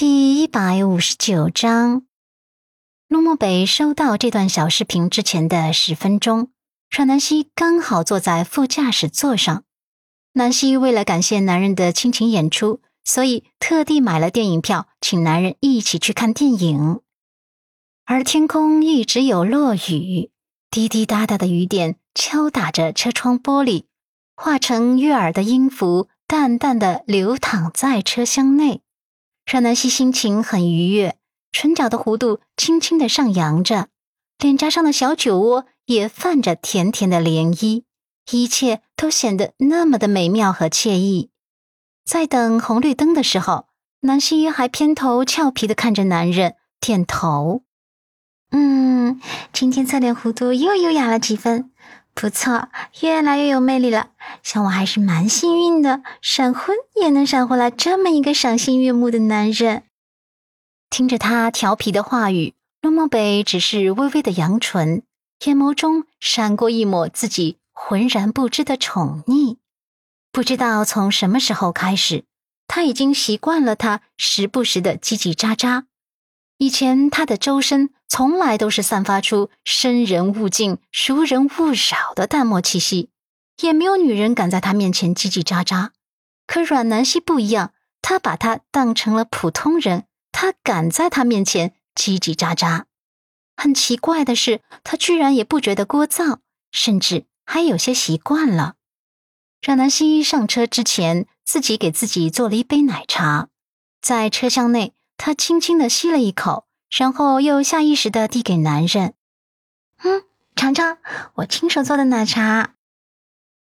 第一百五十九章，陆漠北收到这段小视频之前的十分钟，阮南希刚好坐在副驾驶座上。南希为了感谢男人的亲情演出，所以特地买了电影票，请男人一起去看电影。而天空一直有落雨，滴滴答答的雨点敲打着车窗玻璃，化成悦耳的音符，淡淡的流淌在车厢内。阮南希心情很愉悦，唇角的弧度轻轻的上扬着，脸颊上的小酒窝也泛着甜甜的涟漪，一切都显得那么的美妙和惬意。在等红绿灯的时候，南希还偏头俏皮的看着男人，点头：“嗯，今天侧脸弧度又优雅了几分。”不错，越来越有魅力了。像我还是蛮幸运的，闪婚也能闪回来这么一个赏心悦目的男人。听着他调皮的话语，陆梦北只是微微的扬唇，眼眸中闪过一抹自己浑然不知的宠溺。不知道从什么时候开始，他已经习惯了他时不时的叽叽喳喳。以前他的周身从来都是散发出生人勿近、熟人勿扰的淡漠气息，也没有女人敢在他面前叽叽喳喳。可阮南希不一样，他把他当成了普通人，他敢在他面前叽叽喳喳。很奇怪的是，他居然也不觉得聒噪，甚至还有些习惯了。阮南希上车之前，自己给自己做了一杯奶茶，在车厢内。他轻轻的吸了一口，然后又下意识的递给男人：“嗯，尝尝我亲手做的奶茶。”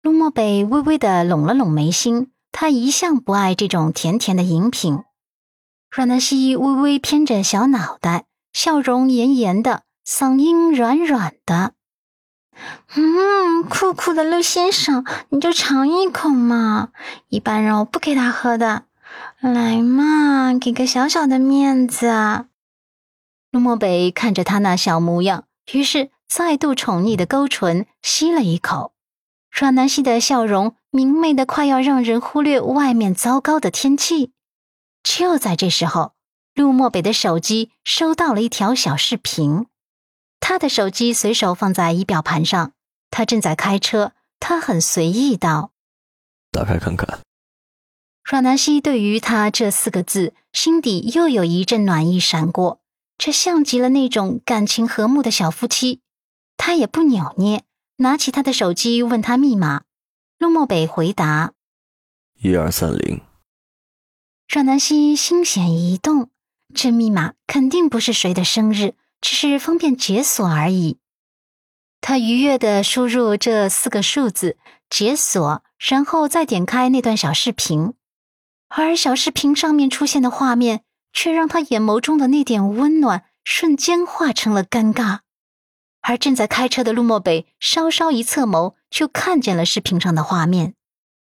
陆漠北微微的拢了拢眉心，他一向不爱这种甜甜的饮品。阮南希微微偏着小脑袋，笑容严严的，嗓音软软的：“嗯，酷酷的陆先生，你就尝一口嘛，一般人我不给他喝的。”来嘛，给个小小的面子。陆漠北看着他那小模样，于是再度宠溺的勾唇吸了一口。阮南希的笑容明媚的快要让人忽略外面糟糕的天气。就在这时候，陆漠北的手机收到了一条小视频。他的手机随手放在仪表盘上，他正在开车，他很随意道：“打开看看。”阮南希对于他这四个字，心底又有一阵暖意闪过。这像极了那种感情和睦的小夫妻。他也不扭捏，拿起他的手机问他密码。陆漠北回答：“一二三零。”阮南希心弦一动，这密码肯定不是谁的生日，只是方便解锁而已。他愉悦的输入这四个数字，解锁，然后再点开那段小视频。而小视频上面出现的画面，却让他眼眸中的那点温暖瞬间化成了尴尬。而正在开车的陆漠北稍稍一侧眸，就看见了视频上的画面。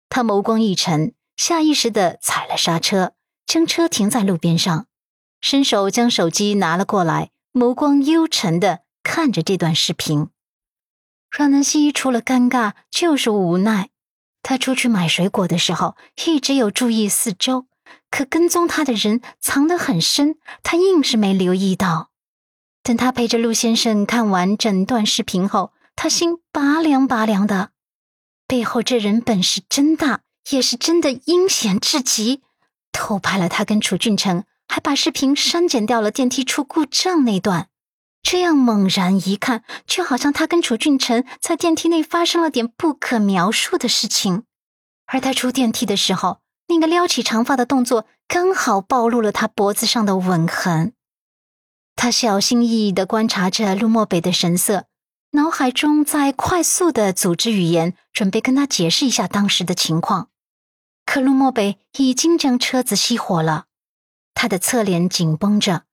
他眸光一沉，下意识的踩了刹车，将车停在路边上，伸手将手机拿了过来，眸光幽沉的看着这段视频。阮南希除了尴尬就是无奈。他出去买水果的时候，一直有注意四周，可跟踪他的人藏得很深，他硬是没留意到。等他陪着陆先生看完整段视频后，他心拔凉拔凉的。背后这人本事真大，也是真的阴险至极，偷拍了他跟楚俊成，还把视频删减掉了电梯出故障那段。这样猛然一看，却好像他跟楚俊成在电梯内发生了点不可描述的事情。而他出电梯的时候，那个撩起长发的动作刚好暴露了他脖子上的吻痕。他小心翼翼地观察着陆漠北的神色，脑海中在快速地组织语言，准备跟他解释一下当时的情况。可陆漠北已经将车子熄火了，他的侧脸紧绷着。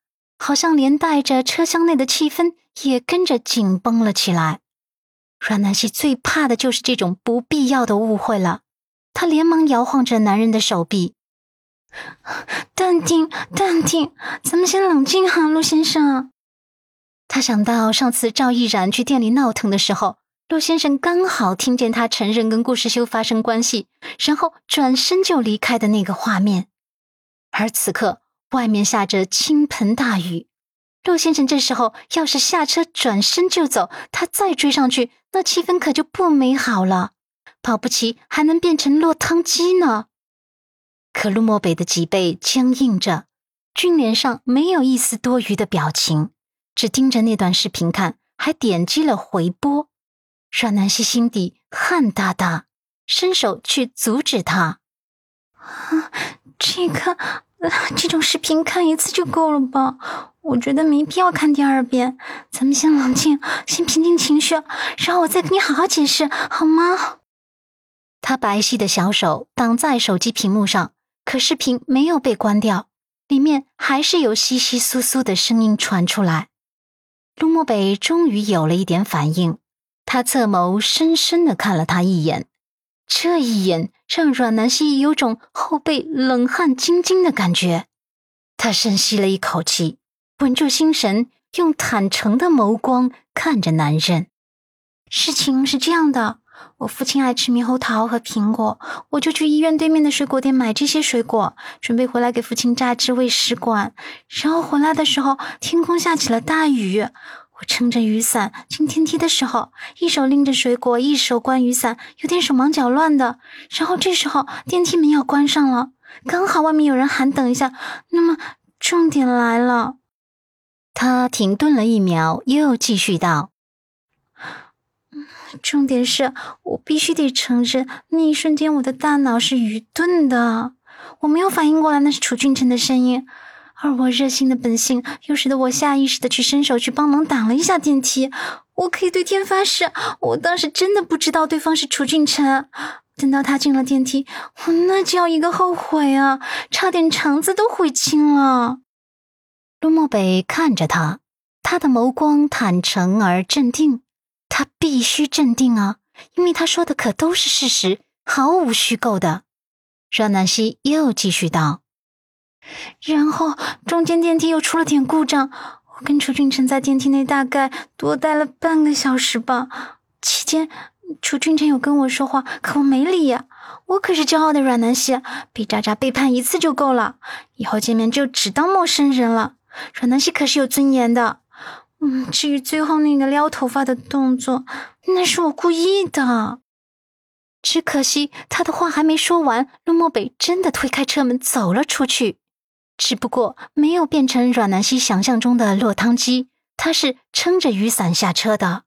好像连带着车厢内的气氛也跟着紧绷了起来。阮南希最怕的就是这种不必要的误会了，她连忙摇晃着男人的手臂：“ 淡定，淡定，咱们先冷静哈，陆先生。”他想到上次赵毅然去店里闹腾的时候，陆先生刚好听见他承认跟顾世修发生关系，然后转身就离开的那个画面，而此刻。外面下着倾盆大雨。陆先生这时候要是下车转身就走，他再追上去，那气氛可就不美好了，保不齐还能变成落汤鸡呢。可陆漠北的脊背僵硬着，俊脸上没有一丝多余的表情，只盯着那段视频看，还点击了回播。阮南希心底汗哒哒，伸手去阻止他。啊，这个，这种视频看一次就够了吧？我觉得没必要看第二遍。咱们先冷静，先平静情绪，然后我再跟你好好解释，好吗？他白皙的小手挡在手机屏幕上，可视频没有被关掉，里面还是有窸窸窣窣的声音传出来。陆漠北终于有了一点反应。他侧眸深深的看了他一眼，这一眼让阮南希有种后背冷汗津津的感觉。他深吸了一口气，稳住心神，用坦诚的眸光看着男人。事情是这样的，我父亲爱吃猕猴桃和苹果，我就去医院对面的水果店买这些水果，准备回来给父亲榨汁喂食管。然后回来的时候，天空下起了大雨。我撑着雨伞进电梯的时候，一手拎着水果，一手关雨伞，有点手忙脚乱的。然后这时候电梯门要关上了，刚好外面有人喊等一下。那么重点来了，他停顿了一秒，又继续道：“重点是我必须得承认，那一瞬间我的大脑是愚钝的，我没有反应过来那是楚俊辰的声音。”而我热心的本性又使得我下意识的去伸手去帮忙挡了一下电梯。我可以对天发誓，我当时真的不知道对方是楚俊辰。等到他进了电梯，我那叫一个后悔啊，差点肠子都悔青了。陆漠北看着他，他的眸光坦诚而镇定。他必须镇定啊，因为他说的可都是事实，毫无虚构的。阮南希又继续道。然后中间电梯又出了点故障，我跟楚俊辰在电梯内大概多待了半个小时吧。期间，楚俊辰有跟我说话，可我没理呀。我可是骄傲的阮南希，被渣渣背叛一次就够了，以后见面就只当陌生人了。阮南希可是有尊严的。嗯，至于最后那个撩头发的动作，那是我故意的。只可惜他的话还没说完，陆漠北真的推开车门走了出去。只不过没有变成阮南希想象中的落汤鸡，他是撑着雨伞下车的，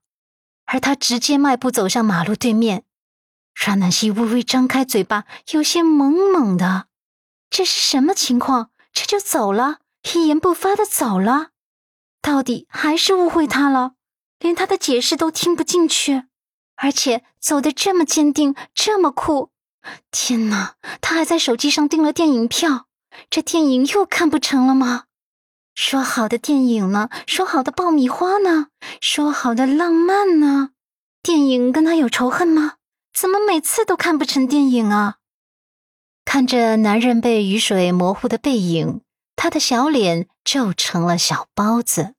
而他直接迈步走向马路对面。阮南希微微张开嘴巴，有些懵懵的，这是什么情况？这就走了，一言不发的走了，到底还是误会他了，连他的解释都听不进去，而且走得这么坚定，这么酷。天哪，他还在手机上订了电影票。这电影又看不成了吗？说好的电影呢？说好的爆米花呢？说好的浪漫呢？电影跟他有仇恨吗？怎么每次都看不成电影啊？看着男人被雨水模糊的背影，他的小脸皱成了小包子。